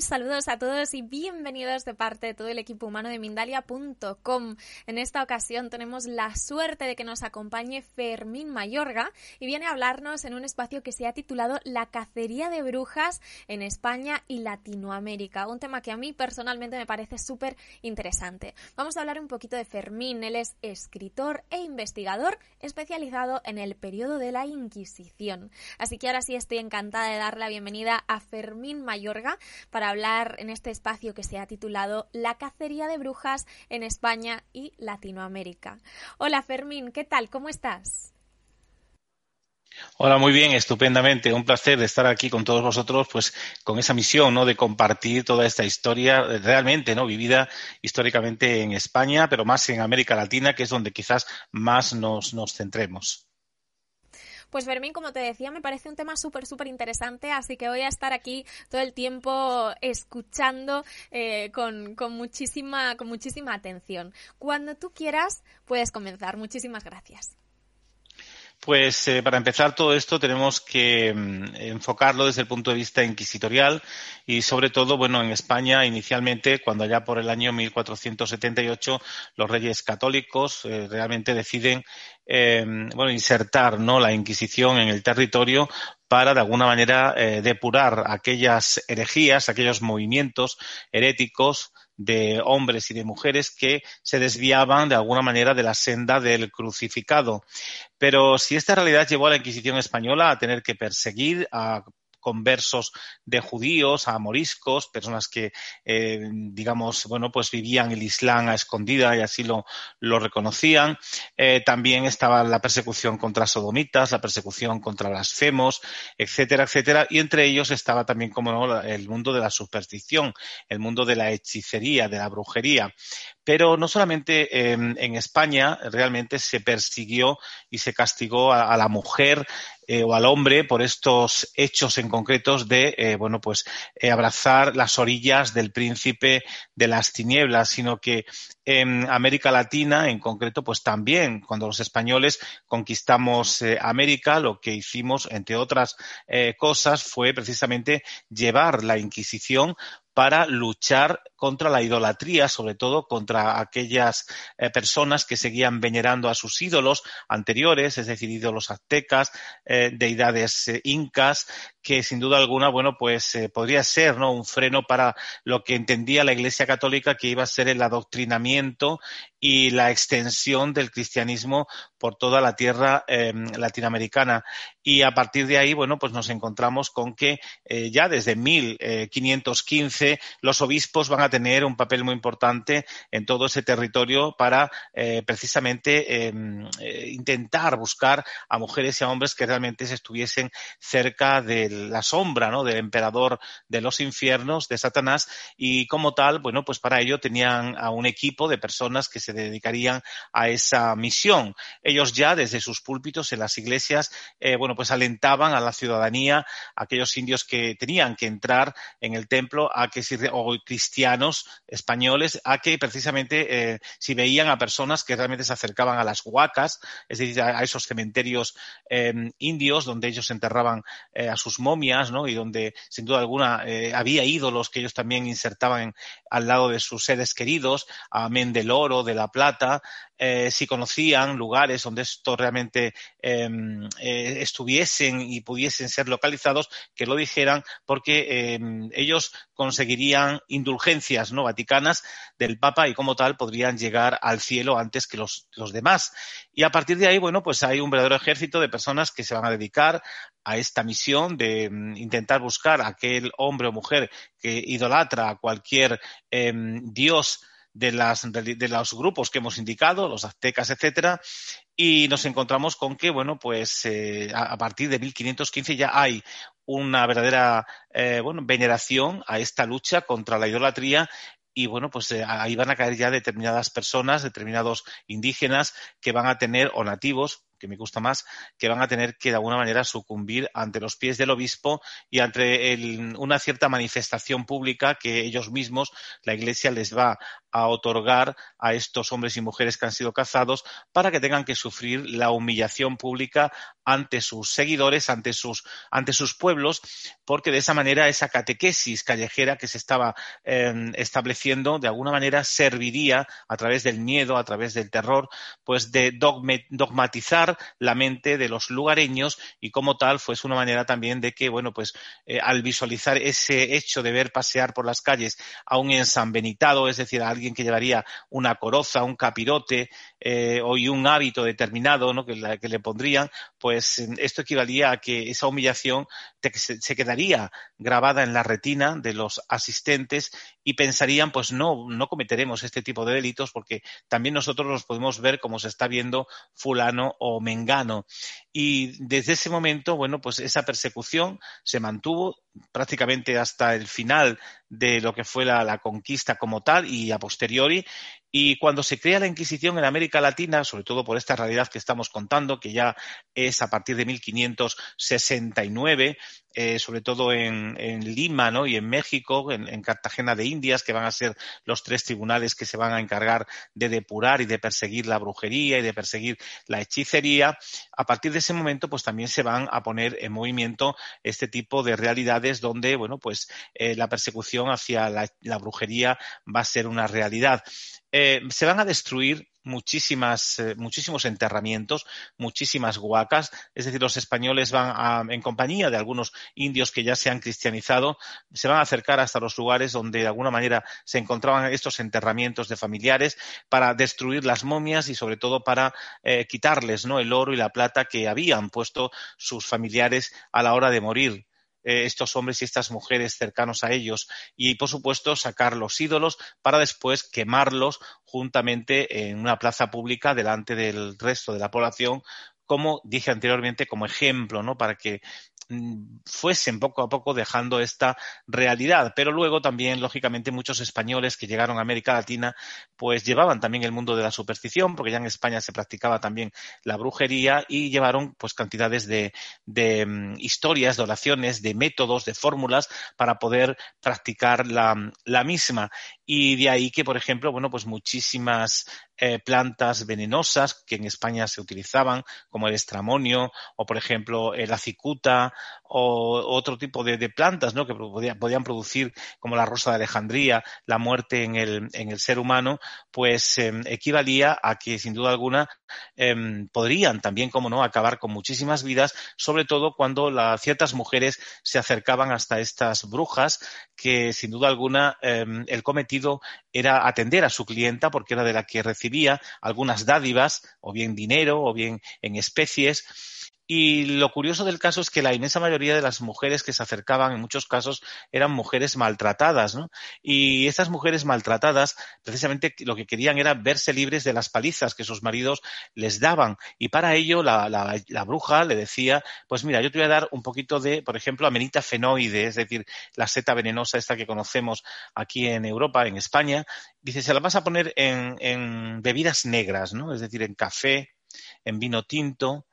Saludos a todos y bienvenidos de parte de todo el equipo humano de Mindalia.com. En esta ocasión tenemos la suerte de que nos acompañe Fermín Mayorga y viene a hablarnos en un espacio que se ha titulado La cacería de brujas en España y Latinoamérica. Un tema que a mí personalmente me parece súper interesante. Vamos a hablar un poquito de Fermín. Él es escritor e investigador especializado en el periodo de la Inquisición. Así que ahora sí estoy encantada de dar la bienvenida a Fermín Mayorga para hablar en este espacio que se ha titulado La cacería de brujas en España y Latinoamérica. Hola Fermín, ¿qué tal? ¿Cómo estás? Hola, muy bien, estupendamente. Un placer estar aquí con todos vosotros, pues con esa misión, ¿no? De compartir toda esta historia realmente, ¿no? Vivida históricamente en España, pero más en América Latina, que es donde quizás más nos, nos centremos. Pues Fermín, como te decía, me parece un tema súper, súper interesante, así que voy a estar aquí todo el tiempo escuchando eh, con, con, muchísima, con muchísima atención. Cuando tú quieras, puedes comenzar. Muchísimas gracias. Pues eh, para empezar todo esto tenemos que mm, enfocarlo desde el punto de vista inquisitorial y sobre todo, bueno, en España inicialmente, cuando ya por el año 1478 los reyes católicos eh, realmente deciden, eh, bueno, insertar, ¿no? La Inquisición en el territorio para de alguna manera depurar aquellas herejías, aquellos movimientos heréticos de hombres y de mujeres que se desviaban de alguna manera de la senda del crucificado. Pero si esta realidad llevó a la Inquisición española a tener que perseguir a conversos de judíos, a moriscos, personas que, eh, digamos, bueno, pues vivían el Islam a escondida y así lo, lo reconocían. Eh, también estaba la persecución contra sodomitas, la persecución contra blasfemos, etcétera, etcétera. Y entre ellos estaba también, como el mundo de la superstición, el mundo de la hechicería, de la brujería. Pero no solamente en España realmente se persiguió y se castigó a, la mujer eh, o al hombre por estos hechos en concretos de, eh, bueno, pues eh, abrazar las orillas del príncipe de las tinieblas, sino que en América Latina, en concreto, pues también cuando los españoles conquistamos América, lo que hicimos, entre otras cosas, fue precisamente llevar la Inquisición para luchar contra la idolatría, sobre todo contra aquellas eh, personas que seguían venerando a sus ídolos anteriores, es decir, ídolos aztecas, eh, deidades eh, incas, que sin duda alguna, bueno, pues podría ser, ¿no? Un freno para lo que entendía la Iglesia Católica que iba a ser el adoctrinamiento y la extensión del cristianismo por toda la tierra em, latinoamericana. Y a partir de ahí, bueno, pues nos encontramos con que ya desde 1515 los obispos van a tener un papel muy importante en todo ese territorio para eh, precisamente em, eh, intentar buscar a mujeres y a hombres que realmente se estuviesen cerca de la sombra ¿no? del emperador de los infiernos, de Satanás, y como tal, bueno, pues para ello tenían a un equipo de personas que se dedicarían a esa misión. Ellos ya desde sus púlpitos en las iglesias, eh, bueno, pues alentaban a la ciudadanía, a aquellos indios que tenían que entrar en el templo, a que si, o cristianos españoles a que precisamente eh, si veían a personas que realmente se acercaban a las huacas, es decir, a, esos cementerios em, indios donde ellos enterraban eh, a sus momias, ¿no? Y donde sin duda alguna eh, había ídolos que ellos también insertaban al lado de sus seres queridos, amén del oro, de la plata, eh, si conocían lugares donde esto realmente em, eh, estuviesen y pudiesen ser localizados, que lo dijeran, porque em, ellos conseguirían indulgencias no vaticanas del Papa y como tal podrían llegar al cielo antes que los, los demás. Y a partir de ahí, bueno, pues hay un verdadero ejército de personas que se van a dedicar a esta misión de em, intentar buscar a aquel hombre o mujer que idolatra a cualquier dios de, las, de, los grupos que hemos indicado, los aztecas, etcétera, y nos encontramos con que, bueno, pues eh, a, partir de 1515 ya hay una verdadera eh, bueno, veneración a esta lucha contra la idolatría y bueno, pues eh, ahí van a caer ya determinadas personas, determinados indígenas que van a tener, o nativos, que me gusta más, que van a tener que de alguna manera sucumbir ante los pies del obispo y ante una cierta manifestación pública que ellos mismos, la Iglesia, les va a otorgar a estos hombres y mujeres que han sido cazados para que tengan que sufrir la humillación pública ante sus seguidores, ante sus, ante sus pueblos, porque de esa manera esa catequesis callejera que se estaba em, estableciendo de alguna manera serviría a través del miedo, a través del terror, pues de dogmatizar la mente de los lugareños y como tal fue una manera también de que, bueno, pues eh, al visualizar ese hecho de ver pasear por las calles a un ensanbenitado, es decir, a alguien que llevaría una coroza, un capirote eh, o y un hábito determinado ¿no? que le pondrían, pues esto equivalía a que esa humillación se, quedaría grabada en la retina de los asistentes y pensarían, pues no, no cometeremos este tipo de delitos porque también nosotros los podemos ver como se está viendo fulano o mengano. Y desde ese momento, bueno, pues esa persecución se mantuvo prácticamente hasta el final de lo que fue la, conquista como tal y a posteriori. Y cuando se crea la Inquisición en América Latina, sobre todo por esta realidad que estamos contando, que ya es a partir de 1569, eh, sobre todo en, Lima ¿no? y en México, en, Cartagena de Indias, que van a ser los tres tribunales que se van a encargar de depurar y de perseguir la brujería y de perseguir la hechicería, a partir de ese momento pues también se van a poner en movimiento este tipo de realidades donde bueno pues eh, la persecución hacia la, brujería va a ser una realidad. Eh, se van a destruir muchísimas, eh, muchísimos enterramientos, muchísimas huacas. Es decir, los españoles van en compañía de algunos indios que ya se han cristianizado, se van a acercar hasta los lugares donde de alguna manera se encontraban estos enterramientos de familiares para destruir las momias y sobre todo para eh, quitarles ¿no? el oro y la plata que habían puesto sus familiares a la hora de morir. Eh, estos hombres y estas mujeres cercanos a ellos y, por supuesto, sacar los ídolos para después quemarlos juntamente en una plaza pública delante del resto de la población como dije anteriormente, como ejemplo, ¿no? Para que fuesen poco a poco dejando esta realidad. Pero luego también, lógicamente, muchos españoles que llegaron a América Latina, pues llevaban también el mundo de la superstición, porque ya en España se practicaba también la brujería y llevaron pues cantidades de, de mm, historias, de oraciones, de métodos, de fórmulas para poder practicar la, la misma. Y de ahí que, por ejemplo, bueno, pues muchísimas eh, plantas venenosas que en España se utilizaban, como el estramonio o, por ejemplo, la cicuta o otro tipo de, plantas ¿no? que podían, producir, como la rosa de Alejandría, la muerte en el, en el ser humano, pues em, equivalía a que, sin duda alguna, em, podrían también, como no, acabar con muchísimas vidas, sobre todo cuando ciertas mujeres se acercaban hasta estas brujas, que sin duda alguna em, el cometido era atender a su clienta porque era de la que recibía algunas dádivas, o bien dinero, o bien en especies. Y lo curioso del caso es que la inmensa mayoría de las mujeres que se acercaban, en muchos casos, eran mujeres maltratadas, ¿no? Y estas mujeres maltratadas, precisamente lo que querían era verse libres de las palizas que sus maridos les daban. Y para ello, la, la bruja le decía, pues mira, yo te voy a dar un poquito de, por ejemplo, amenita fenoide, es decir, la seta venenosa esta que conocemos aquí en Europa, en España. Dice, se la vas a poner en, en bebidas negras, ¿no? Es decir, en café, en vino tinto,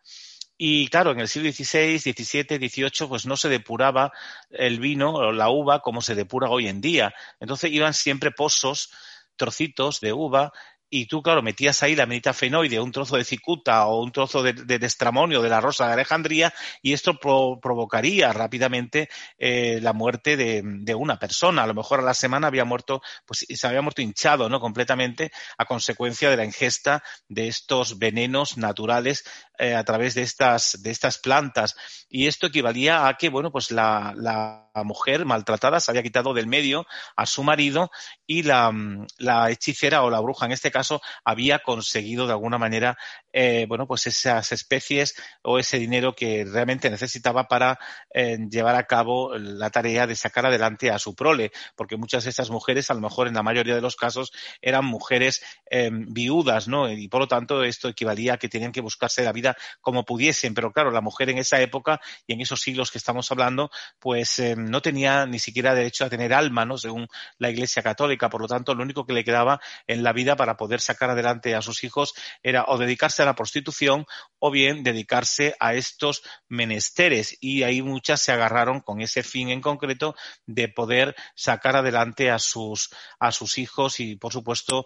y claro, en el siglo XVI, XVII, XVIII, pues no se depuraba el vino o la uva como se depura hoy en día. Entonces iban siempre pozos, trocitos de uva y tú, claro, metías ahí la fenoide, un trozo de cicuta o un trozo de, de, destramonio de la rosa de Alejandría y esto provocaría rápidamente eh, la muerte de, de, una persona. A lo mejor a la semana había muerto, pues se había muerto hinchado, ¿no? Completamente a consecuencia de la ingesta de estos venenos naturales eh, a través de estas, de estas plantas. Y esto equivalía a que, bueno, pues la, la mujer maltratada se había quitado del medio a su marido y la, la hechicera o la bruja en este caso había conseguido de alguna manera eh, bueno pues esas especies o ese dinero que realmente necesitaba para eh, llevar a cabo la tarea de sacar adelante a su prole porque muchas de estas mujeres a lo mejor en la mayoría de los casos eran mujeres eh, viudas no y por lo tanto esto equivalía a que tenían que buscarse la vida como pudiesen pero claro la mujer en esa época y en esos siglos que estamos hablando pues no tenía ni siquiera derecho a tener alma no según la Iglesia Católica. Por lo tanto lo único que le quedaba en la vida para poder sacar adelante a sus hijos era o dedicarse a la prostitución o bien dedicarse a estos menesteres. Y ahí muchas se agarraron con ese fin en concreto de poder sacar adelante a sus a sus hijos y por supuesto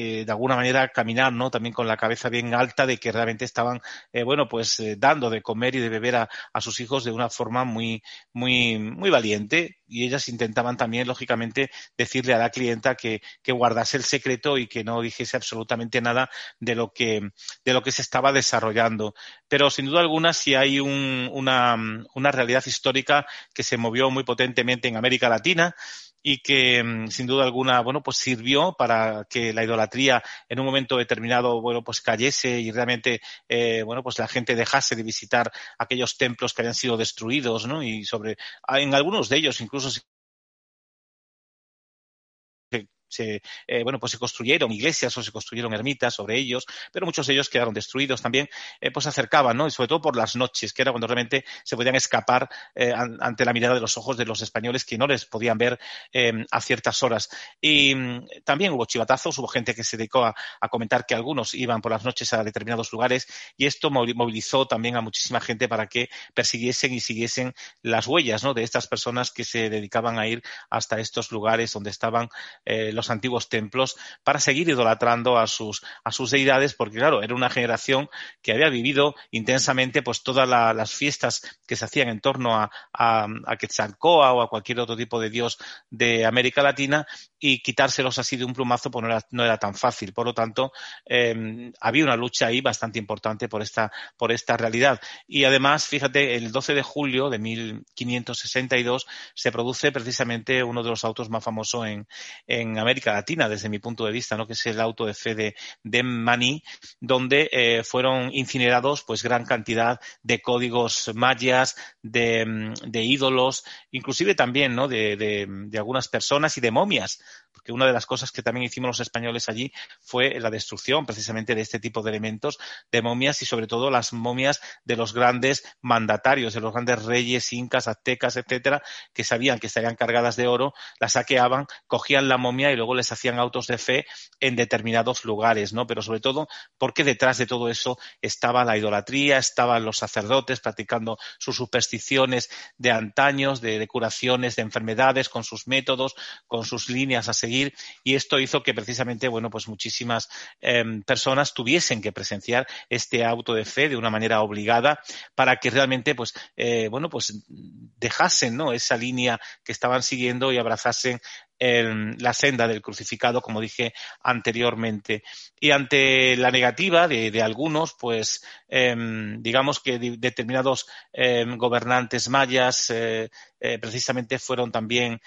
eh, de alguna manera caminar, ¿no? También con la cabeza bien alta de que realmente estaban eh, bueno, pues eh, dando de comer y de beber a, a, sus hijos de una forma muy, muy, muy valiente. Y ellas intentaban también, lógicamente, decirle a la clienta que, que guardase el secreto y que no dijese absolutamente nada de lo que, de lo que se estaba desarrollando. Pero sin duda alguna, si hay un, una, una realidad histórica que se movió muy potentemente en América Latina y que mm, sin duda alguna, bueno, pues sirvió para que la idolatría en un momento determinado, bueno, pues cayese y realmente, eh, bueno, pues la gente dejase de visitar aquellos templos que habían sido destruidos, ¿no? Y sobre, en algunos de ellos incluso eh, bueno, pues se construyeron iglesias o se construyeron ermitas sobre ellos, pero muchos de ellos quedaron destruidos también, eh, pues se acercaban, ¿no? Y sobre todo por las noches, que era cuando realmente se podían escapar eh, ante la mirada de los ojos de los españoles que no les podían ver eh, a ciertas horas. Y mm, también hubo chivatazos, hubo gente que se dedicó a, comentar que algunos iban por las noches a determinados lugares y esto movilizó también a muchísima gente para que persiguiesen y siguiesen las huellas, ¿no? De estas personas que se dedicaban a ir hasta estos lugares donde estaban eh, los antiguos templos para seguir idolatrando a sus, a sus deidades, porque claro, era una generación que había vivido intensamente pues todas la, las fiestas que se hacían en torno a, a, a Quetzalcoa o a cualquier otro tipo de dios de América Latina y quitárselos así de un plumazo pues no era, no era tan fácil. Por lo tanto, eh, había una lucha ahí bastante importante por esta, por esta realidad. Y además, fíjate, el 12 de julio de 1562 se produce precisamente uno de los autos más famosos en, en América Latina, desde mi punto de vista, ¿no? que es el auto de fe de, de donde eh, fueron incinerados pues gran cantidad de códigos mayas, de, de ídolos, inclusive también ¿no? de algunas personas y de momias porque una de las cosas que también hicimos los españoles allí fue la destrucción precisamente de este tipo de elementos, de momias y sobre todo las momias de los grandes mandatarios, de los grandes reyes, incas, aztecas, etcétera, que sabían que estarían cargadas de oro, las saqueaban, cogían la momia y luego les hacían autos de fe en determinados lugares, ¿no? Pero sobre todo porque detrás de todo eso estaba la idolatría, estaban los sacerdotes practicando sus supersticiones de antaños, de, curaciones de enfermedades, con sus métodos, con sus líneas a seguir y esto hizo que precisamente, bueno, pues muchísimas eh, personas tuviesen que presenciar este auto de fe de una manera obligada para que realmente, pues, eh, bueno, pues dejasen, ¿no? Esa línea que estaban siguiendo y abrazasen el, la senda del crucificado, como dije anteriormente. Y ante la negativa de, algunos, pues eh, digamos que de, determinados eh, gobernantes mayas eh, eh, precisamente fueron también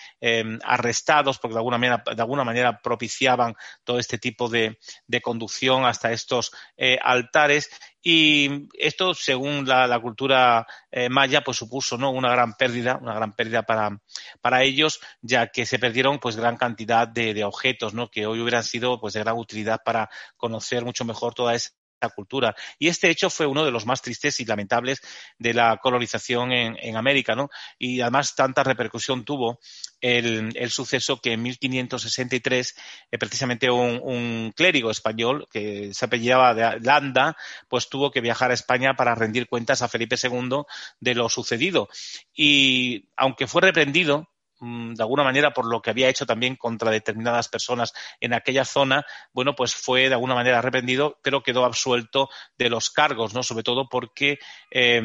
arrestados porque de alguna, manera, de alguna manera propiciaban todo este tipo de, de conducción hasta estos eh, altares y esto, según la, la cultura eh, maya, pues supuso ¿no? una gran pérdida, una gran pérdida para, para ellos, ya que se perdieron pues gran cantidad de, de objetos, ¿no? que hoy hubieran sido pues de gran utilidad para conocer mucho mejor toda esa cultura. Y este hecho fue uno de los más tristes y lamentables de la colonización en, América, ¿no? Y además tanta repercusión tuvo el, suceso que en 1563 eh, precisamente un, un, clérigo español que se apellidaba de Landa, pues tuvo que viajar a España para rendir cuentas a Felipe II de lo sucedido. Y aunque fue reprendido, de alguna manera por lo que había hecho también contra determinadas personas en aquella zona, bueno, pues fue de alguna manera arrepentido, pero quedó absuelto de los cargos, ¿no? Sobre todo porque eh,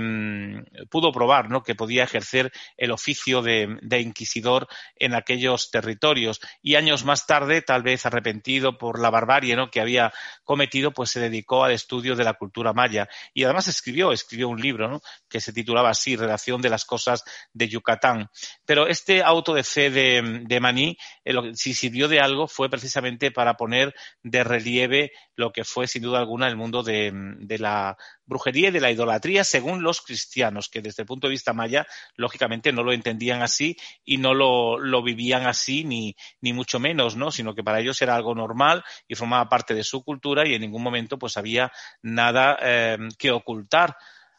pudo probar, ¿no? Que podía ejercer el oficio de, inquisidor en aquellos territorios. Y años más tarde, tal vez arrepentido por la barbarie, ¿no? Que había cometido, pues se dedicó al estudio de la cultura maya. Y además escribió, escribió un libro, ¿no? Que se titulaba así, Relación de las cosas de Yucatán. Pero este auto auto de fe de, Maní, eh, si sirvió de algo, fue precisamente para poner de relieve lo que fue, sin duda alguna, el mundo de, de la brujería y de la idolatría según los cristianos, que desde el punto de vista maya, lógicamente no lo entendían así y no lo, lo vivían así, ni, ni mucho menos, ¿no? Sino que para ellos era algo normal y formaba parte de su cultura y en ningún momento pues había nada eh, que ocultar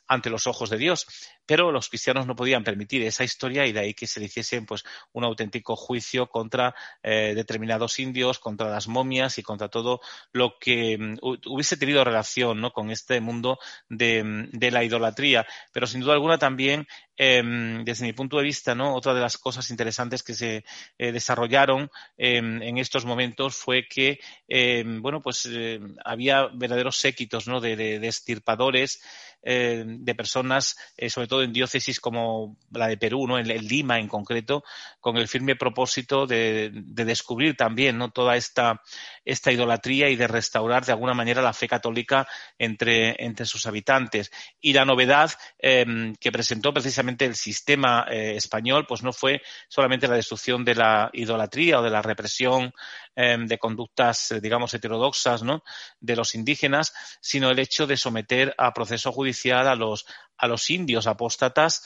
ante los ojos de Dios pero los cristianos no podían permitir esa historia y de ahí que se le hiciesen pues un auténtico juicio contra eh, determinados indios, contra las momias y contra todo lo que um, hubiese tenido relación ¿no? con este mundo de, de, la idolatría. Pero sin duda alguna también em, desde mi punto de vista, ¿no? Otra de las cosas interesantes que se eh, desarrollaron em, en estos momentos fue que, em, bueno, pues había verdaderos séquitos, ¿no? De, de, de estirpadores eh, de personas, eh, sobre todo en diócesis como la de Perú, ¿no? en, Lima en concreto, con el firme propósito de, descubrir también ¿no? toda esta, esta idolatría y de restaurar de alguna manera la fe católica entre, entre sus habitantes. Y la novedad em, que presentó precisamente el sistema eh, español, pues no fue solamente la destrucción de la idolatría o de la represión em, de conductas, digamos, heterodoxas, ¿no? De los indígenas, sino el hecho de someter a proceso judicial a los, a los indios apóstatas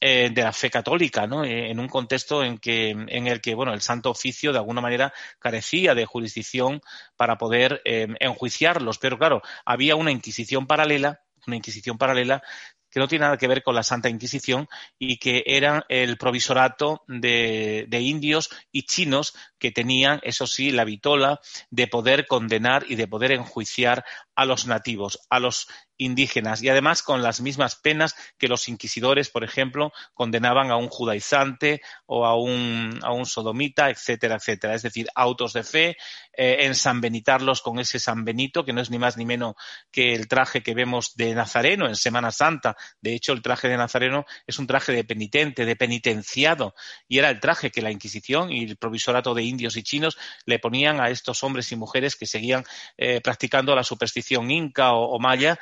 eh, de la fe católica, ¿no? Eh, en un contexto en, que, en el que, bueno, el Santo Oficio de alguna manera carecía de jurisdicción para poder eh, enjuiciarlos. Pero claro, había una Inquisición paralela, una Inquisición paralela que no tiene nada que ver con la Santa Inquisición y que eran el provisorato de, de, indios y chinos que tenían, eso sí, la vitola de poder condenar y de poder enjuiciar a los nativos, a los indígenas y además con las mismas penas que los inquisidores, por ejemplo, condenaban a un judaizante o a un, a un sodomita, etcétera, etcétera. Es decir, autos de fe, eh, ensanbenitarlos con ese San Benito, que no es ni más ni menos que el traje que vemos de Nazareno en Semana Santa. De hecho, el traje de Nazareno es un traje de penitente, de penitenciado, y era el traje que la Inquisición y el provisorato de indios y chinos le ponían a estos hombres y mujeres que seguían eh, practicando la superstición inca o, o maya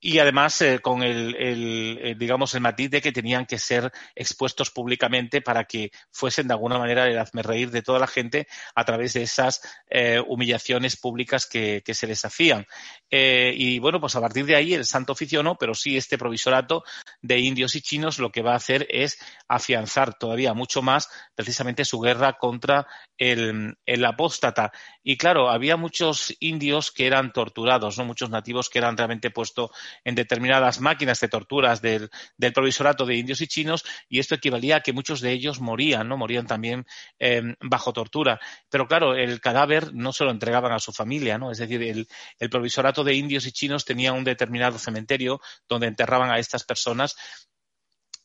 y además eh, con el, el, digamos el matiz de que tenían que ser expuestos públicamente para que fuesen de alguna manera el hazme reír de toda la gente a través de esas eh, humillaciones públicas que, que, se les hacían. Eh, y bueno pues a partir de ahí el santo oficio no pero sí este provisorato de indios y chinos lo que va a hacer es afianzar todavía mucho más precisamente su guerra contra el, el apóstata. Y claro había muchos indios que eran torturados no muchos nativos que eran realmente puestos en determinadas máquinas de torturas del, del, provisorato de indios y chinos y esto equivalía a que muchos de ellos morían, ¿no? Morían también eh, bajo tortura. Pero claro, el cadáver no se lo entregaban a su familia, ¿no? Es decir, el, el provisorato de indios y chinos tenía un determinado cementerio donde enterraban a estas personas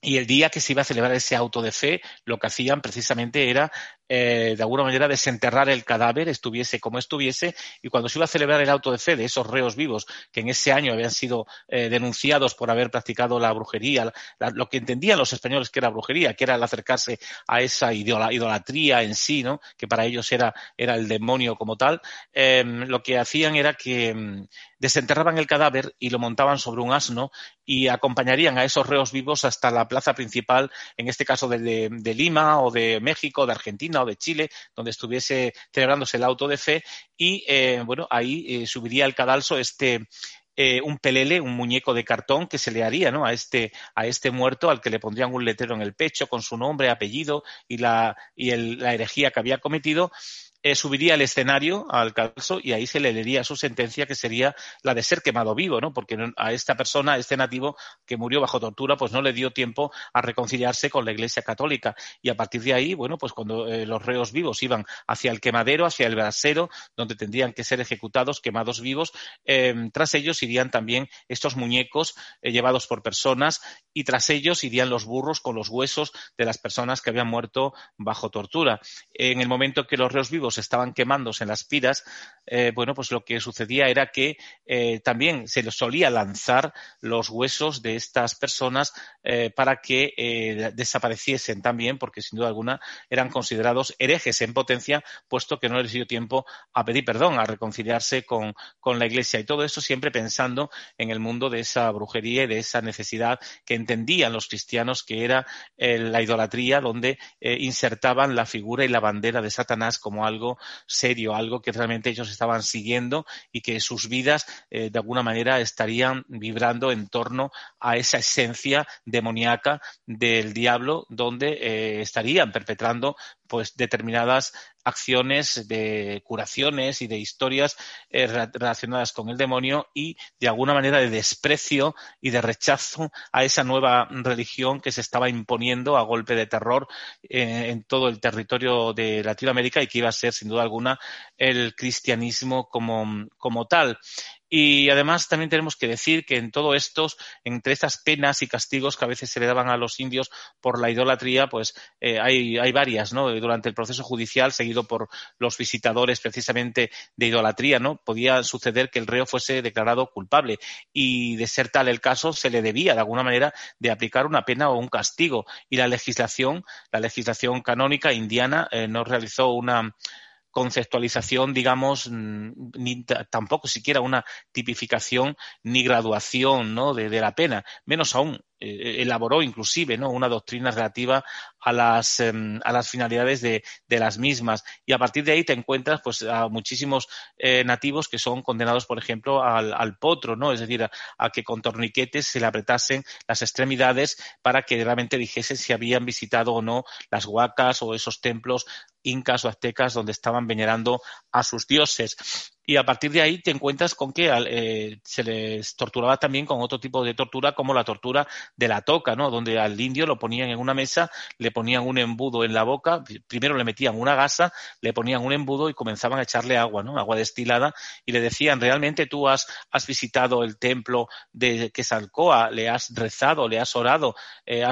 y el día que se iba a celebrar ese auto de fe, lo que hacían precisamente era eh, de alguna manera desenterrar el cadáver, estuviese como estuviese, y cuando se iba a celebrar el auto de fe de esos reos vivos que en ese año habían sido eh, denunciados por haber practicado la brujería, lo que entendían los españoles que era brujería, que era el acercarse a esa idolatría en sí, ¿no? que para ellos era, era el demonio como tal, eh, lo que hacían era que mm, desenterraban el cadáver y lo montaban sobre un asno y acompañarían a esos reos vivos hasta la plaza principal, en este caso de, de, Lima o de México, de Argentina, o de Chile, donde estuviese celebrándose el auto de fe y, eh, bueno, ahí eh, subiría al cadalso este, eh, un pelele, un muñeco de cartón que se le haría ¿no? a, este, a este muerto al que le pondrían un letrero en el pecho con su nombre, apellido y la, y el, la herejía que había cometido eh, subiría al escenario, al calzo, y ahí se le leería su sentencia, que sería la de ser quemado vivo, ¿no? Porque a esta persona, a este nativo que murió bajo tortura, pues no le dio tiempo a reconciliarse con la Iglesia Católica. Y a partir de ahí, bueno, pues cuando eh, los reos vivos iban hacia el quemadero, hacia el brasero, donde tendrían que ser ejecutados, quemados vivos, eh, tras ellos irían también estos muñecos eh, llevados por personas y tras ellos irían los burros con los huesos de las personas que habían muerto bajo tortura. En el momento que los reos vivos estaban quemándose en las piras, eh, bueno, pues lo que sucedía era que eh, también se les solía lanzar los huesos de estas personas eh, para que desapareciesen también, porque sin duda alguna eran considerados herejes en potencia, puesto que no les dio tiempo a pedir perdón, a reconciliarse con, con la Iglesia. Y todo eso siempre pensando en el mundo de esa brujería y de esa necesidad que entendían los cristianos que era la idolatría, donde insertaban la figura y la bandera de Satanás como algo serio, algo que realmente ellos estaban siguiendo y que sus vidas eh, de alguna manera estarían vibrando en torno a esa esencia demoníaca del diablo donde eh, estarían perpetrando pues determinadas acciones de curaciones y de historias eh, relacionadas con el demonio y de alguna manera de desprecio y de rechazo a esa nueva religión que se estaba imponiendo a golpe de terror eh, en todo el territorio de Latinoamérica y que iba a ser sin duda alguna el cristianismo como, como tal. Y además también tenemos que decir que en todo esto, entre estas penas y castigos que a veces se le daban a los indios por la idolatría, pues eh, hay, hay varias, ¿no? Durante el proceso judicial, seguido por los visitadores precisamente de idolatría, ¿no? Podía suceder que el reo fuese declarado culpable y de ser tal el caso, se le debía de alguna manera de aplicar una pena o un castigo. Y la legislación, la legislación canónica indiana eh, no realizó una conceptualización, digamos, mm, ni tampoco siquiera una tipificación ni graduación ¿no? de, la pena, menos aún eh, elaboró inclusive ¿no? una doctrina relativa a las, em, a las finalidades de, de, las mismas. Y a partir de ahí te encuentras pues, a muchísimos eh, nativos que son condenados, por ejemplo, al, potro, ¿no? es decir, a, que con torniquetes se le apretasen las extremidades para que realmente dijesen si habían visitado o no las huacas o esos templos incas o aztecas donde estaban venerando a sus dioses. Y a partir de ahí te encuentras con que eh, se les torturaba también con otro tipo de tortura, como la tortura de la toca, ¿no? Donde al indio lo ponían en una mesa, le ponían un embudo en la boca, primero le metían una gasa, le ponían un embudo y comenzaban a echarle agua, ¿no? Agua destilada, y le decían, ¿realmente tú has, has visitado el templo de Quesalcoa, le has rezado, le has orado, eh,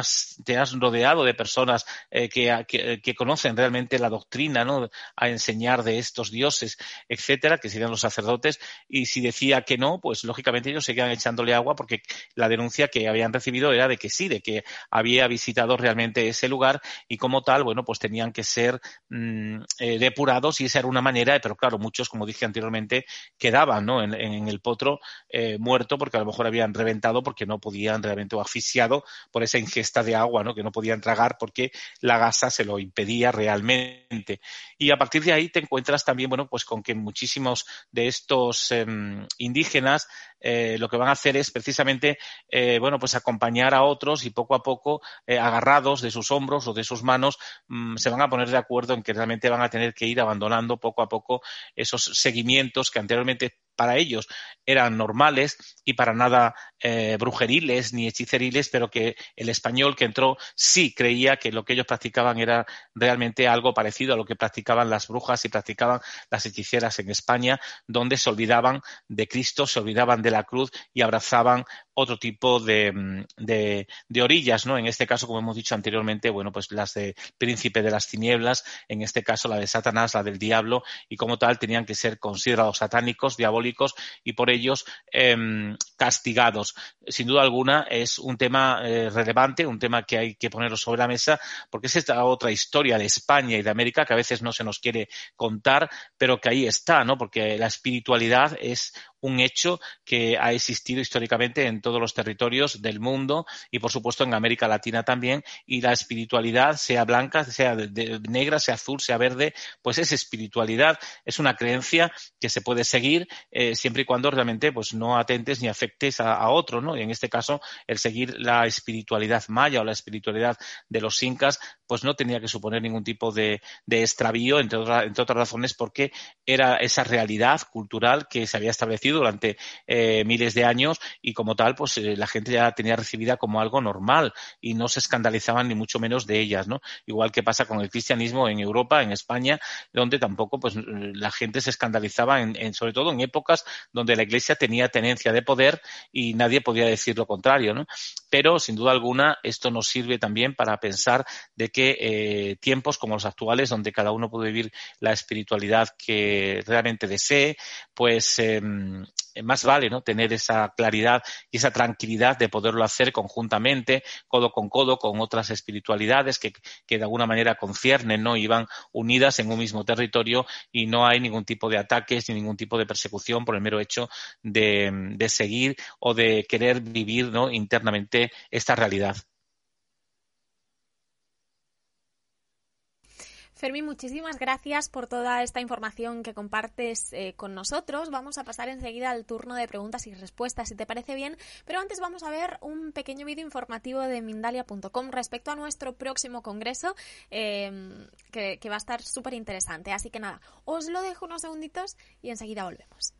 te has rodeado de personas eh, que, conocen realmente la doctrina, ¿no? A enseñar de estos dioses, etcétera, que si los sacerdotes, y si decía que no, pues lógicamente ellos seguían echándole agua porque la denuncia que habían recibido era de que sí, de que había visitado realmente ese lugar y como tal, bueno, pues tenían que ser mmm, eh, depurados y esa era una manera, pero claro, muchos, como dije anteriormente, quedaban ¿no? en, en el potro eh, muerto porque a lo mejor habían reventado porque no podían realmente o asfixiado por esa ingesta de agua, ¿no? que no podían tragar porque la gasa se lo impedía realmente. Y a partir de ahí te encuentras también, bueno, pues con que muchísimos de estos eh, indígenas eh, lo que van a hacer es precisamente, eh, bueno, pues acompañar a otros y poco a poco, eh, agarrados de sus hombros o de sus manos, mmm, se van a poner de acuerdo en que realmente van a tener que ir abandonando poco a poco esos seguimientos que anteriormente para ellos eran normales y para nada brujeriles ni hechiceriles, pero que el español que entró sí creía que lo que ellos practicaban era realmente algo parecido a lo que practicaban las brujas y practicaban las hechiceras en España, donde se olvidaban de Cristo, se olvidaban de la cruz y abrazaban otro tipo de, de, de, orillas, ¿no? En este caso, como hemos dicho anteriormente, bueno, pues las de príncipe de las tinieblas, en este caso la de Satanás, la del diablo, y como tal tenían que ser considerados satánicos, diabólicos y por ellos eh, castigados. Sin duda alguna es un tema eh, relevante, un tema que hay que ponerlo sobre la mesa, porque es esta otra historia de España y de América que a veces no se nos quiere contar, pero que ahí está, ¿no? Porque la espiritualidad es un hecho que ha existido históricamente en todos los territorios del mundo y, por supuesto, en América Latina también. Y la espiritualidad, sea blanca, sea de, negra, sea azul, sea verde, pues es espiritualidad, es una creencia que se puede seguir eh, siempre y cuando realmente pues, no atentes ni afectes a, a otro. ¿no? Y en este caso, el seguir la espiritualidad maya o la espiritualidad de los incas, pues no tenía que suponer ningún tipo de, de extravío, entre, otra, entre otras razones, porque era esa realidad cultural que se había establecido durante eh, miles de años y como tal, pues eh, la gente ya tenía recibida como algo normal y no se escandalizaban ni mucho menos de ellas, ¿no? Igual que pasa con el cristianismo en Europa, en España, donde tampoco pues la gente se escandalizaba en, sobre todo en épocas donde la iglesia tenía tenencia de poder y nadie podía decir lo contrario, ¿no? Pero sin duda alguna esto nos sirve también para pensar de que eh, tiempos como los actuales, donde cada uno puede vivir la espiritualidad que realmente desee, pues eh, más vale ¿no? tener esa claridad y esa tranquilidad de poderlo hacer conjuntamente, codo con codo, con otras espiritualidades que, que de alguna manera conciernen ¿no? y van unidas en un mismo territorio y no hay ningún tipo de ataques ni ningún tipo de persecución por el mero hecho de, de seguir o de querer vivir ¿no? internamente esta realidad. Fermín, muchísimas gracias por toda esta información que compartes eh, con nosotros. Vamos a pasar enseguida al turno de preguntas y respuestas, si te parece bien. Pero antes vamos a ver un pequeño vídeo informativo de Mindalia.com respecto a nuestro próximo congreso, eh, que, que va a estar súper interesante. Así que nada, os lo dejo unos segunditos y enseguida volvemos.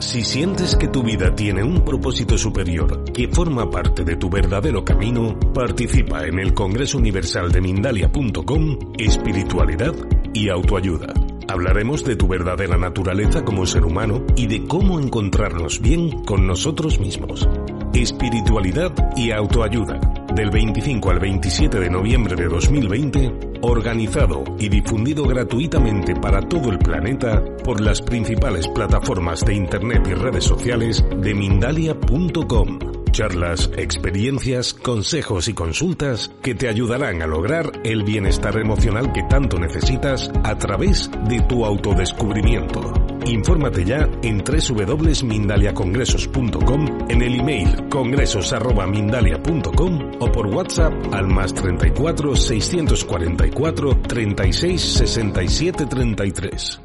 Si sientes que tu vida tiene un propósito superior que forma parte de tu verdadero camino, participa en el Congreso Universal de Mindalia.com, Espiritualidad y Autoayuda. Hablaremos de tu verdadera naturaleza como ser humano y de cómo encontrarnos bien con nosotros mismos. Espiritualidad y autoayuda. Del 25 al 27 de noviembre de 2020, organizado y difundido gratuitamente para todo el planeta por las principales plataformas de Internet y redes sociales de Mindalia.com. Charlas, experiencias, consejos y consultas que te ayudarán a lograr el bienestar emocional que tanto necesitas a través de tu autodescubrimiento. Infórmate ya en www.mindaliacongresos.com, en el email congresos.mindalia.com o por WhatsApp al más 34 644 36 67 33.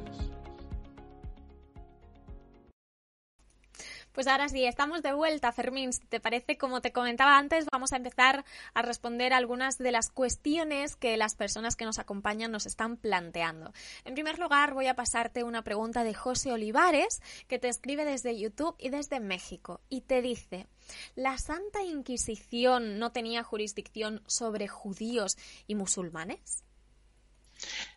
Pues ahora sí, estamos de vuelta, Fermín. Si te parece, como te comentaba antes, vamos a empezar a responder algunas de las cuestiones que las personas que nos acompañan nos están planteando. En primer lugar, voy a pasarte una pregunta de José Olivares, que te escribe desde YouTube y desde México, y te dice, ¿la Santa Inquisición no tenía jurisdicción sobre judíos y musulmanes?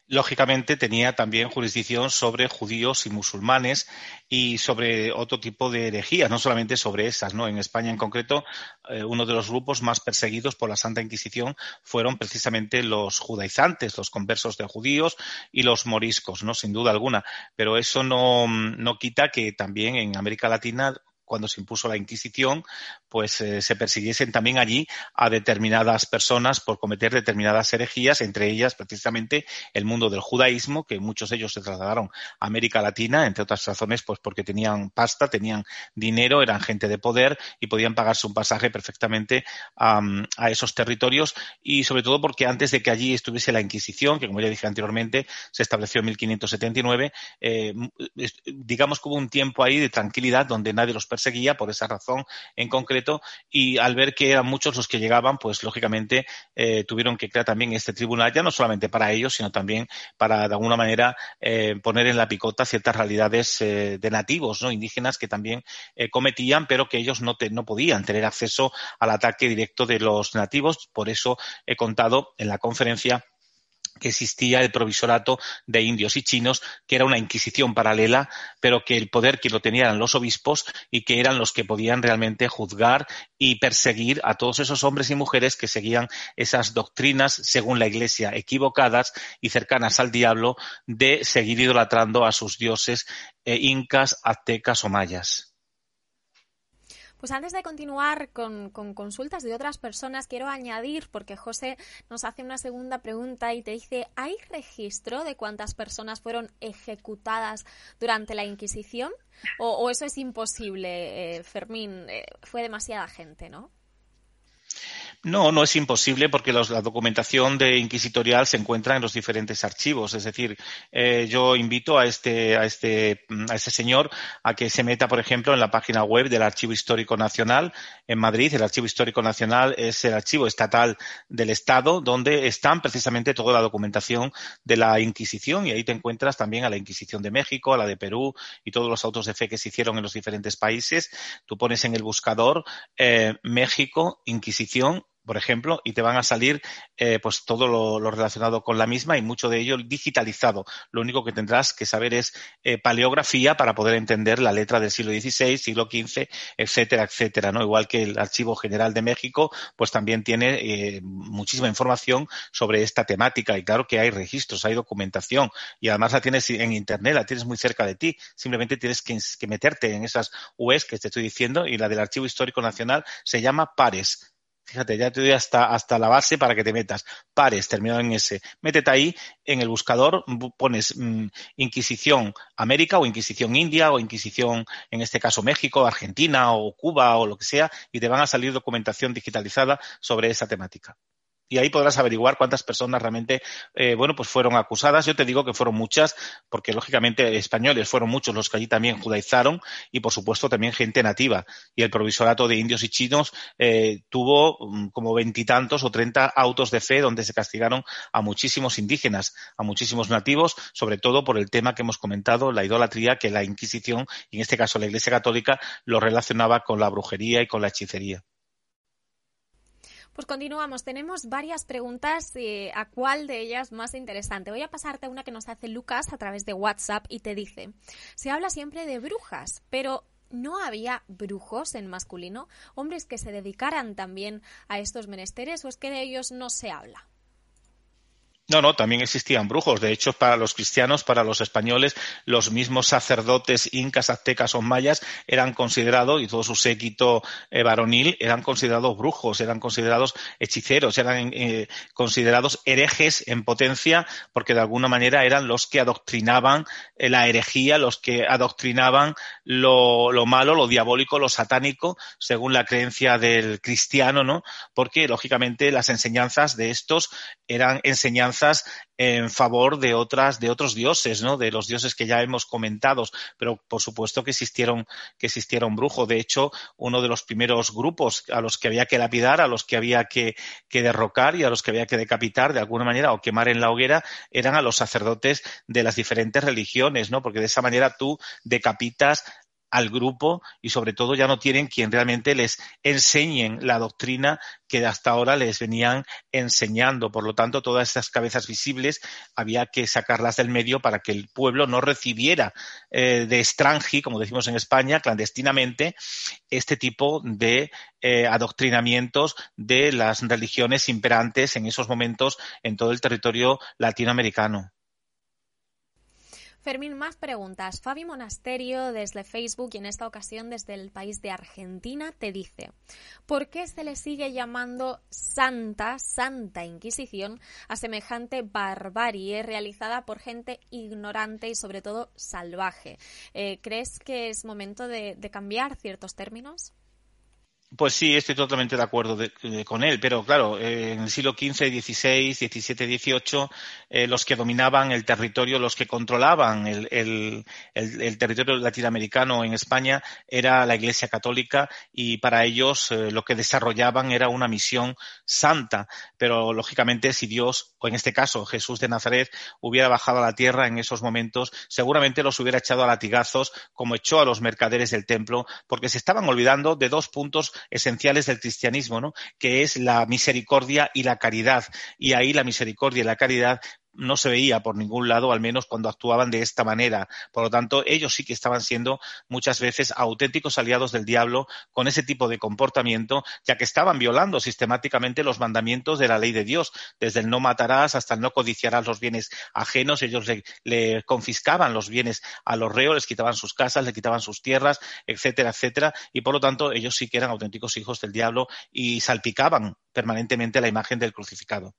Lógicamente tenía también jurisdicción sobre judíos y musulmanes y sobre otro tipo de herejías, no solamente sobre esas. ¿no? En España, en concreto, eh, uno de los grupos más perseguidos por la Santa Inquisición fueron precisamente los judaizantes, los conversos de judíos y los moriscos, ¿no? sin duda alguna. Pero eso no, no quita que también en América Latina cuando se impuso la Inquisición, pues eh, se persiguiesen también allí a determinadas personas por cometer determinadas herejías, entre ellas precisamente el mundo del judaísmo, que muchos de ellos se trasladaron a América Latina, entre otras razones, pues porque tenían pasta, tenían dinero, eran gente de poder y podían pagarse un pasaje perfectamente a, esos territorios. Y sobre todo porque antes de que allí estuviese la Inquisición, que como ya dije anteriormente, se estableció en 1579, eh, digamos que hubo un tiempo ahí de tranquilidad donde nadie los perseguía por esa razón en concreto y al ver que eran muchos los que llegaban, pues lógicamente eh, tuvieron que crear también este tribunal, ya no solamente para ellos, sino también para de alguna manera eh, poner en la picota ciertas realidades eh, de nativos, ¿no? indígenas que también cometían, pero que ellos no, no podían tener acceso al ataque directo de los nativos. Por eso he contado en la conferencia que existía el provisorato de indios y chinos, que era una inquisición paralela, pero que el poder que lo tenían eran los obispos y que eran los que podían realmente juzgar y perseguir a todos esos hombres y mujeres que seguían esas doctrinas, según la Iglesia, equivocadas y cercanas al diablo, de seguir idolatrando a sus dioses eh, incas, aztecas o mayas. Pues antes de continuar con, consultas de otras personas, quiero añadir, porque José nos hace una segunda pregunta y te dice, ¿hay registro de cuántas personas fueron ejecutadas durante la Inquisición? ¿O, eso es imposible, eh, Fermín? Eh, fue demasiada gente, ¿no? No, no es imposible porque la documentación de inquisitorial se encuentra en los diferentes archivos. Es decir, eh, yo invito a este, a este, este señor a que se meta, por ejemplo, en la página web del Archivo Histórico Nacional en Madrid. El Archivo Histórico Nacional es el archivo estatal del Estado donde están precisamente toda la documentación de la Inquisición y ahí te encuentras también a la Inquisición de México, a la de Perú y todos los autos de fe que se hicieron en los diferentes países. Tú pones en el buscador eh, México, Inquisición por ejemplo, y te van a salir eh, pues todo lo, relacionado con la misma y mucho de ello digitalizado. Lo único que tendrás que saber es eh, paleografía para poder entender la letra del siglo XVI, siglo XV, etcétera, etcétera, ¿no? Igual que el Archivo General de México, pues también tiene eh, muchísima información sobre esta temática y claro que hay registros, hay documentación y además la tienes en Internet, la tienes muy cerca de ti. Simplemente tienes que, que meterte en esas UES que te estoy diciendo y la del Archivo Histórico Nacional se llama PARES Fíjate, ya te doy hasta, hasta la base para que te metas. Pares, terminado en S. Métete ahí en el buscador, pones mm, Inquisición América o Inquisición India o Inquisición, en este caso México, Argentina o Cuba o lo que sea, y te van a salir documentación digitalizada sobre esa temática y ahí podrás averiguar cuántas personas realmente, eh, bueno, pues fueron acusadas. Yo te digo que fueron muchas, porque lógicamente españoles fueron muchos los que allí también judaizaron y, por supuesto, también gente nativa. Y el provisorato de indios y chinos eh, tuvo mm, como veintitantos o treinta autos de fe donde se castigaron a muchísimos indígenas, a muchísimos nativos, sobre todo por el tema que hemos comentado, la idolatría, que la Inquisición, y en este caso la Iglesia Católica, lo relacionaba con la brujería y con la hechicería. Pues continuamos. Tenemos varias preguntas. Eh, ¿A cuál de ellas más interesante? Voy a pasarte una que nos hace Lucas a través de WhatsApp y te dice: Se habla siempre de brujas, pero ¿no había brujos en masculino? ¿Hombres que se dedicaran también a estos menesteres o es que de ellos no se habla? No, no, también existían brujos. De hecho, para los cristianos, para los españoles, los mismos sacerdotes incas, aztecas o mayas eran considerados, y todo su séquito eh, varonil, eran considerados brujos, eran considerados hechiceros, eran eh, considerados herejes en potencia, porque de alguna manera eran los que adoctrinaban eh, la herejía, los que adoctrinaban lo, lo, malo, lo diabólico, lo satánico, según la creencia del cristiano, ¿no? Porque, lógicamente, las enseñanzas de estos eran enseñanzas en favor de otras, de otros dioses, ¿no? De los dioses que ya hemos comentado, pero por supuesto que existieron, que existieron brujos. De hecho, uno de los primeros grupos a los que había que lapidar, a los que había que, que derrocar y a los que había que decapitar de alguna manera o quemar en la hoguera eran a los sacerdotes de las diferentes religiones, ¿no? Porque de esa manera tú decapitas al grupo y sobre todo ya no tienen quien realmente les enseñen la doctrina que hasta ahora les venían enseñando. Por lo tanto, todas estas cabezas visibles había que sacarlas del medio para que el pueblo no recibiera eh, de extranji, como decimos en España, clandestinamente, este tipo de eh, adoctrinamientos de las religiones imperantes en esos momentos en todo el territorio latinoamericano. Fermín, más preguntas. Fabi Monasterio desde Facebook y en esta ocasión desde el país de Argentina te dice, ¿por qué se le sigue llamando Santa, Santa Inquisición a semejante barbarie realizada por gente ignorante y sobre todo salvaje? Eh, ¿Crees que es momento de cambiar ciertos términos? Pues sí, estoy totalmente de acuerdo con él, pero claro, eh, en el siglo XV, XVI, XVII, XVIII, los que dominaban el territorio, los que controlaban el, territorio latinoamericano en España era la Iglesia Católica y para ellos eh, lo que desarrollaban era una misión santa, pero lógicamente si Dios, en este caso Jesús de Nazaret, hubiera bajado a la tierra en esos momentos, seguramente los hubiera echado a latigazos como echó a los mercaderes del templo, porque se estaban olvidando de dos puntos esenciales del cristianismo, ¿no? que es la misericordia y la caridad. Y ahí la misericordia y la caridad no se veía por ningún lado, al menos cuando actuaban de esta manera. Por lo tanto, ellos sí que estaban siendo muchas veces auténticos aliados del diablo con ese tipo de comportamiento, ya que estaban violando sistemáticamente los mandamientos de la ley de Dios, desde el no matarás hasta el no codiciarás los bienes ajenos. Ellos le, confiscaban los bienes a los reos, les quitaban sus casas, le quitaban sus tierras, etcétera, etcétera. Y por lo tanto, ellos sí que eran auténticos hijos del diablo y salpicaban permanentemente la imagen del crucificado.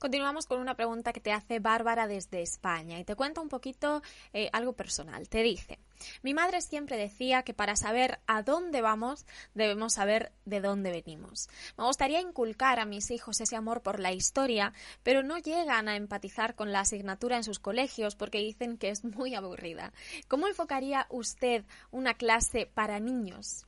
Continuamos con una pregunta que te hace Bárbara desde España y te cuenta un poquito eh, algo personal. Te dice, mi madre siempre decía que para saber a dónde vamos debemos saber de dónde venimos. Me gustaría inculcar a mis hijos ese amor por la historia, pero no llegan a empatizar con la asignatura en sus colegios porque dicen que es muy aburrida. ¿Cómo enfocaría usted una clase para niños?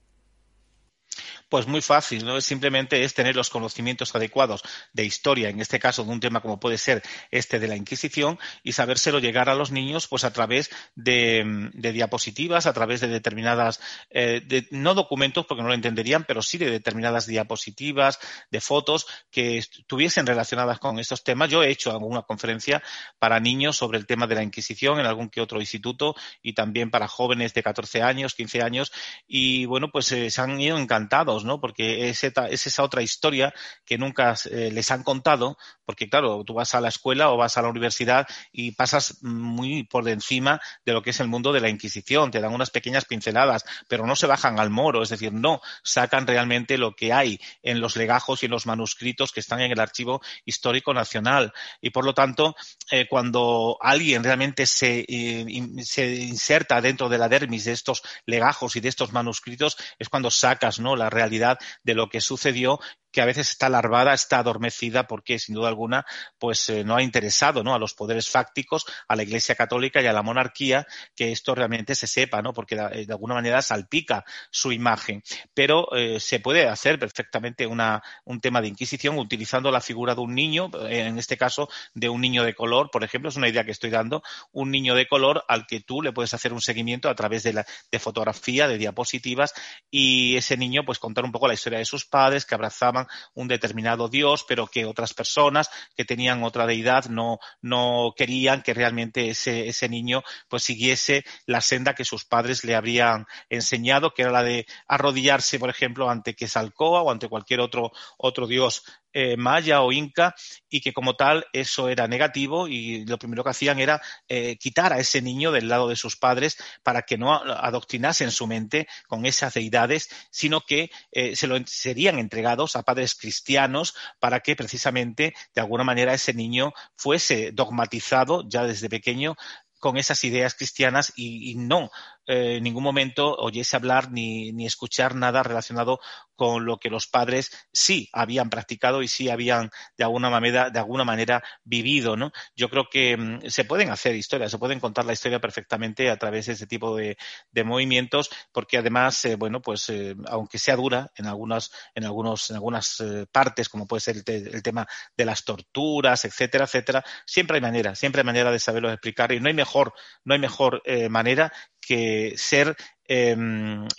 Pues muy fácil, ¿no? Simplemente es tener los conocimientos adecuados de historia, en este caso de un tema como puede ser este de la Inquisición, y sabérselo llegar a los niños pues a través de, diapositivas, a través de determinadas, eh, no documentos porque no lo entenderían, pero sí de determinadas diapositivas, de fotos que estuviesen relacionadas con estos temas. Yo he hecho alguna conferencia para niños sobre el tema de la Inquisición en algún que otro instituto y también para jóvenes de 14 años, 15 años, y bueno, pues eh, se han ido encantando ¿no? Porque es, esa otra historia que nunca eh, les han contado, porque claro, tú vas a la escuela o vas a la universidad y pasas muy por encima de lo que es el mundo de la Inquisición, te dan unas pequeñas pinceladas, pero no se bajan al moro, es decir, no sacan realmente lo que hay en los legajos y en los manuscritos que están en el Archivo Histórico Nacional. Y por lo tanto, eh, cuando alguien realmente se, eh, se inserta dentro de la dermis de estos legajos y de estos manuscritos, es cuando sacas ¿no? la realidad de lo que sucedió que a veces está larvada, está adormecida, porque sin duda alguna, pues eh, no ha interesado ¿no? a los poderes fácticos, a la Iglesia Católica y a la monarquía que esto realmente se sepa, ¿no? porque de, alguna manera salpica su imagen. Pero se puede hacer perfectamente un tema de inquisición utilizando la figura de un niño, en este caso de un niño de color, por ejemplo, es una idea que estoy dando, un niño de color al que tú le puedes hacer un seguimiento a través de, la, de fotografía, de diapositivas, y ese niño, pues contar un poco la historia de sus padres, que abrazaban un determinado Dios, pero que otras personas que tenían otra deidad no, no querían que realmente ese, ese niño pues siguiese la senda que sus padres le habrían enseñado, que era la de arrodillarse, por ejemplo, ante Quesalcoa o ante cualquier otro, otro dios eh, maya o inca y que como tal eso era negativo y lo primero que hacían era eh, quitar a ese niño del lado de sus padres para que no adoctrinase en su mente con esas deidades, sino que eh, se lo serían entregados a padres cristianos para que precisamente de alguna manera ese niño fuese dogmatizado ya desde pequeño con esas ideas cristianas y no eh, en ningún momento oyese hablar ni, ni, escuchar nada relacionado con lo que los padres sí habían practicado y sí habían de alguna manera, de alguna manera vivido, ¿no? Yo creo que mm, se pueden hacer historias, se pueden contar la historia perfectamente a través de ese tipo de, de movimientos, porque además, eh, bueno, pues eh, aunque sea dura en algunas, en algunos, en algunas partes, como puede ser el, el, tema de las torturas, etcétera, etcétera, siempre hay manera, siempre hay manera de saberlo explicar y no hay mejor, no hay mejor manera que ser eh,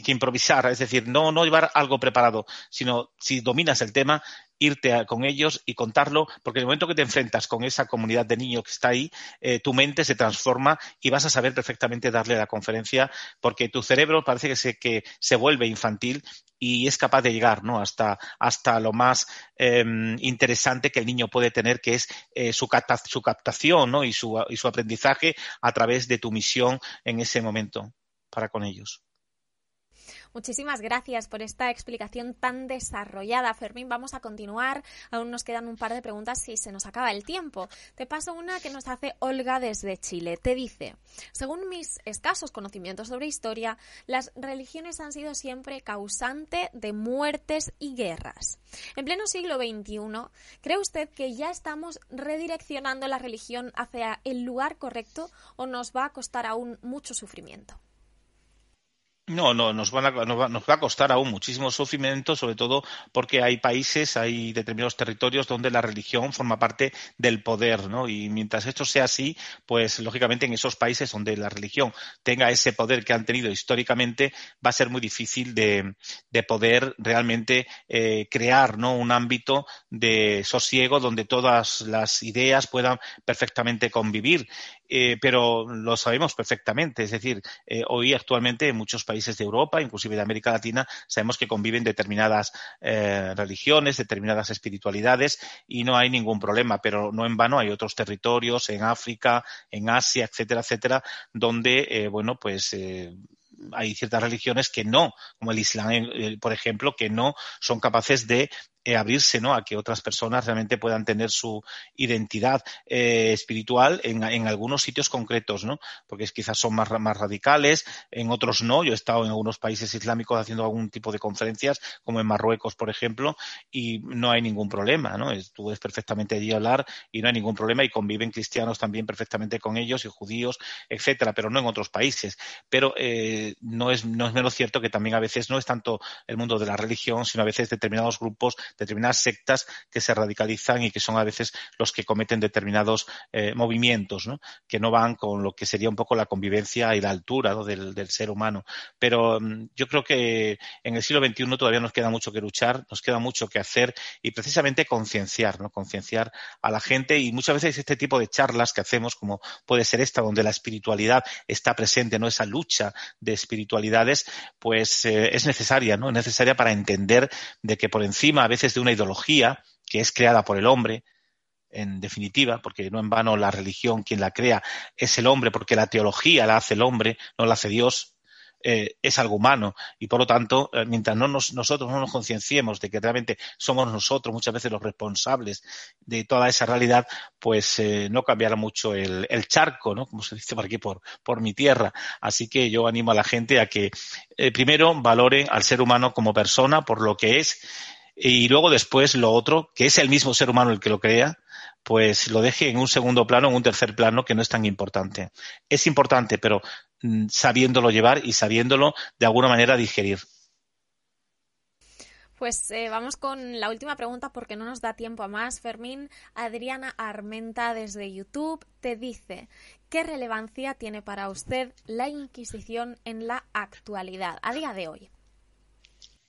que improvisar, es decir, no, no llevar algo preparado, sino si dominas el tema, irte con ellos y contarlo, porque en el momento que te enfrentas con esa comunidad de niños que está ahí, eh, tu mente se transforma y vas a saber perfectamente darle la conferencia, porque tu cerebro parece que se, que se vuelve infantil y es capaz de llegar ¿no? hasta, hasta lo más eh, interesante que el niño puede tener, que es eh, su, capta, su, captación ¿no? y, su, y su aprendizaje a través de tu misión en ese momento para con ellos. Muchísimas gracias por esta explicación tan desarrollada, Fermín. Vamos a continuar. Aún nos quedan un par de preguntas si se nos acaba el tiempo. Te paso una que nos hace Olga desde Chile. Te dice, según mis escasos conocimientos sobre historia, las religiones han sido siempre causante de muertes y guerras. En pleno siglo XXI, ¿cree usted que ya estamos redireccionando la religión hacia el lugar correcto o nos va a costar aún mucho sufrimiento? No, no, nos, van a, nos, va, nos, va, a costar aún muchísimo sufrimiento, sobre todo porque hay países, hay determinados territorios donde la religión forma parte del poder, ¿no? Y mientras esto sea así, pues lógicamente en esos países donde la religión tenga ese poder que han tenido históricamente, va a ser muy difícil de, de poder realmente eh, crear, ¿no? Un ámbito de sosiego donde todas las ideas puedan perfectamente convivir. Eh, pero lo sabemos perfectamente, es decir, eh, hoy actualmente en muchos países de Europa, inclusive de América Latina, sabemos que conviven determinadas eh, religiones, determinadas espiritualidades y no hay ningún problema, pero no en vano hay otros territorios en África, en Asia, etcétera, etcétera, donde, eh, bueno, pues eh, hay ciertas religiones que no, como el Islam, eh, por ejemplo, que no son capaces de eh, abrirse ¿no? a que otras personas realmente puedan tener su identidad eh, espiritual en, en, algunos sitios concretos, ¿no? Porque quizás son más, más radicales, en otros no. Yo he estado en algunos países islámicos haciendo algún tipo de conferencias, como en Marruecos, por ejemplo, y no hay ningún problema, ¿no? Tú puedes perfectamente allí hablar y no hay ningún problema y conviven cristianos también perfectamente con ellos y judíos, etcétera, pero no en otros países. Pero eh, no, es, no es menos cierto que también a veces no es tanto el mundo de la religión, sino a veces determinados grupos determinadas sectas que se radicalizan y que son a veces los que cometen determinados eh, movimientos, ¿no? que no van con lo que sería un poco la convivencia y la altura ¿no? del, del, ser humano. Pero um, yo creo que en el siglo XXI todavía nos queda mucho que luchar, nos queda mucho que hacer y precisamente concienciar, ¿no? concienciar a la gente y muchas veces este tipo de charlas que hacemos, como puede ser esta, donde la espiritualidad está presente, no esa lucha de espiritualidades, pues eh, es necesaria, ¿no? Es necesaria para entender de que por encima a veces de una ideología que es creada por el hombre, en definitiva, porque no en vano la religión quien la crea es el hombre, porque la teología la hace el hombre, no la hace Dios, eh, es algo humano y por lo tanto, eh, mientras no nos, nosotros no nos concienciemos de que realmente somos nosotros muchas veces los responsables de toda esa realidad, pues eh, no cambiará mucho el, el, charco, ¿no? Como se dice por aquí, por, por mi tierra. Así que yo animo a la gente a que primero valoren al ser humano como persona por lo que es y luego después lo otro, que es el mismo ser humano el que lo crea, pues lo deje en un segundo plano, en un tercer plano, que no es tan importante. Es importante, pero mm, sabiéndolo llevar y sabiéndolo de alguna manera digerir. Pues eh, vamos con la última pregunta porque no nos da tiempo a más. Fermín, Adriana Armenta desde YouTube te dice, ¿qué relevancia tiene para usted la Inquisición en la actualidad, a día de hoy?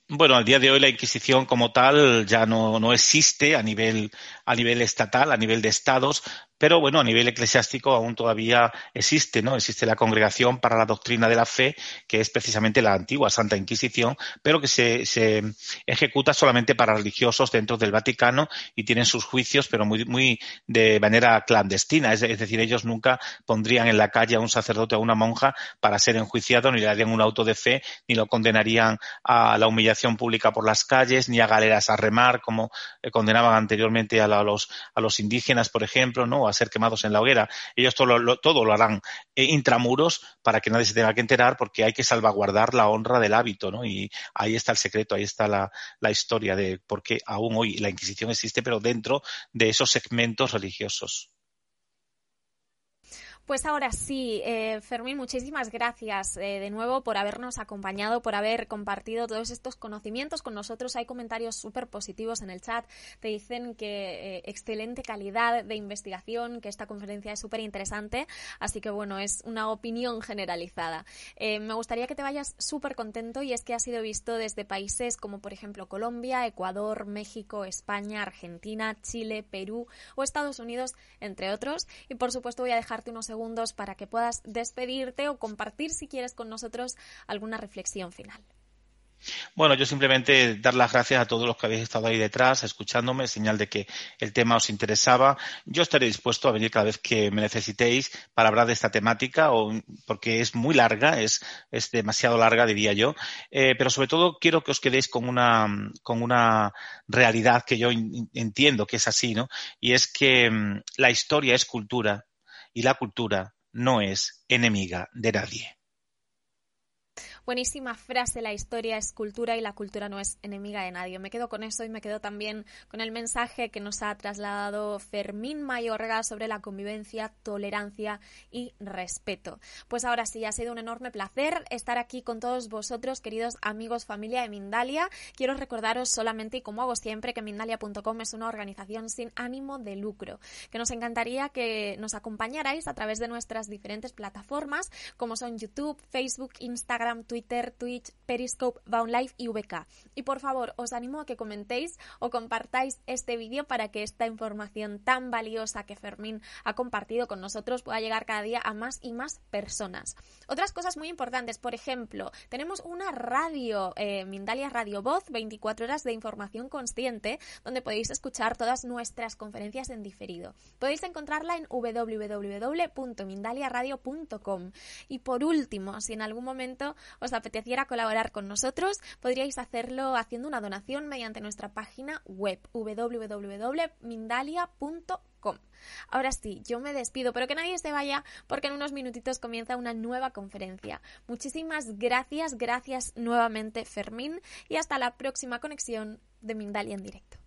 Bueno, al día de hoy la Inquisición como tal ya no, no existe a nivel, a nivel estatal, a nivel de estados, pero bueno, a nivel eclesiástico aún todavía existe, ¿no? Existe la Congregación para la Doctrina de la Fe, que es precisamente la antigua Santa Inquisición, pero que se, se ejecuta solamente para religiosos dentro del Vaticano y tienen sus juicios, pero muy, muy de manera clandestina. Es, decir, ellos nunca pondrían en la calle a un sacerdote o a una monja para ser enjuiciado, ni le darían un auto de fe, ni lo condenarían a la humillación pública por las calles, ni a galeras a remar, como eh, condenaban anteriormente a, los, a los indígenas, por ejemplo, ¿no? A ser quemados en la hoguera. Ellos todo lo, todo lo harán eh, intramuros para que nadie se tenga que enterar porque hay que salvaguardar la honra del hábito, ¿no? Y ahí está el secreto, ahí está la, la historia de por qué aún hoy la Inquisición existe, pero dentro de esos segmentos religiosos. Pues ahora sí, eh, Fermín, muchísimas gracias eh, de nuevo por habernos acompañado, por haber compartido todos estos conocimientos con nosotros. Hay comentarios súper positivos en el chat. Te dicen que eh, excelente calidad de investigación, que esta conferencia es súper interesante. Así que bueno, es una opinión generalizada. me gustaría que te vayas súper contento y es que ha sido visto desde países como por ejemplo Colombia, Ecuador, México, España, Argentina, Chile, Perú o Estados Unidos, entre otros. Y por supuesto voy a dejarte unos segundos para que puedas despedirte o compartir, si quieres, con nosotros alguna reflexión final. Bueno, yo simplemente dar las gracias a todos los que habéis estado ahí detrás, escuchándome, señal de que el tema os interesaba. Yo estaré dispuesto a venir cada vez que me necesitéis para hablar de esta temática, o, porque es muy larga, es, es demasiado larga, diría yo. Eh, pero sobre todo quiero que os quedéis con una, con una realidad que yo entiendo que es así, ¿no? Y es que mm, la historia es cultura y la cultura no es enemiga de nadie. Buenísima frase, la historia es cultura y la cultura no es enemiga de nadie. Me quedo con eso y me quedo también con el mensaje que nos ha trasladado Fermín Mayorga sobre la convivencia, tolerancia y respeto. Pues ahora sí, ha sido un enorme placer estar aquí con todos vosotros, queridos amigos, familia de Mindalia. Quiero recordaros solamente, y como hago siempre, que Mindalia.com es una organización sin ánimo de lucro, que nos encantaría que nos acompañarais a través de nuestras diferentes plataformas, como son YouTube, Facebook, Instagram, Twitter, Twitter, Twitch, Periscope, Live y VK. Y por favor, os animo a que comentéis o compartáis este vídeo para que esta información tan valiosa que Fermín ha compartido con nosotros pueda llegar cada día a más y más personas. Otras cosas muy importantes, por ejemplo, tenemos una radio, eh, Mindalia Radio Voz, 24 horas de información consciente, donde podéis escuchar todas nuestras conferencias en diferido. Podéis encontrarla en www.mindaliaradio.com. Y por último, si en algún momento os apeteciera colaborar con nosotros, podríais hacerlo haciendo una donación mediante nuestra página web www.mindalia.com. Ahora sí, yo me despido, pero que nadie se vaya porque en unos minutitos comienza una nueva conferencia. Muchísimas gracias, gracias nuevamente Fermín y hasta la próxima conexión de Mindalia en directo.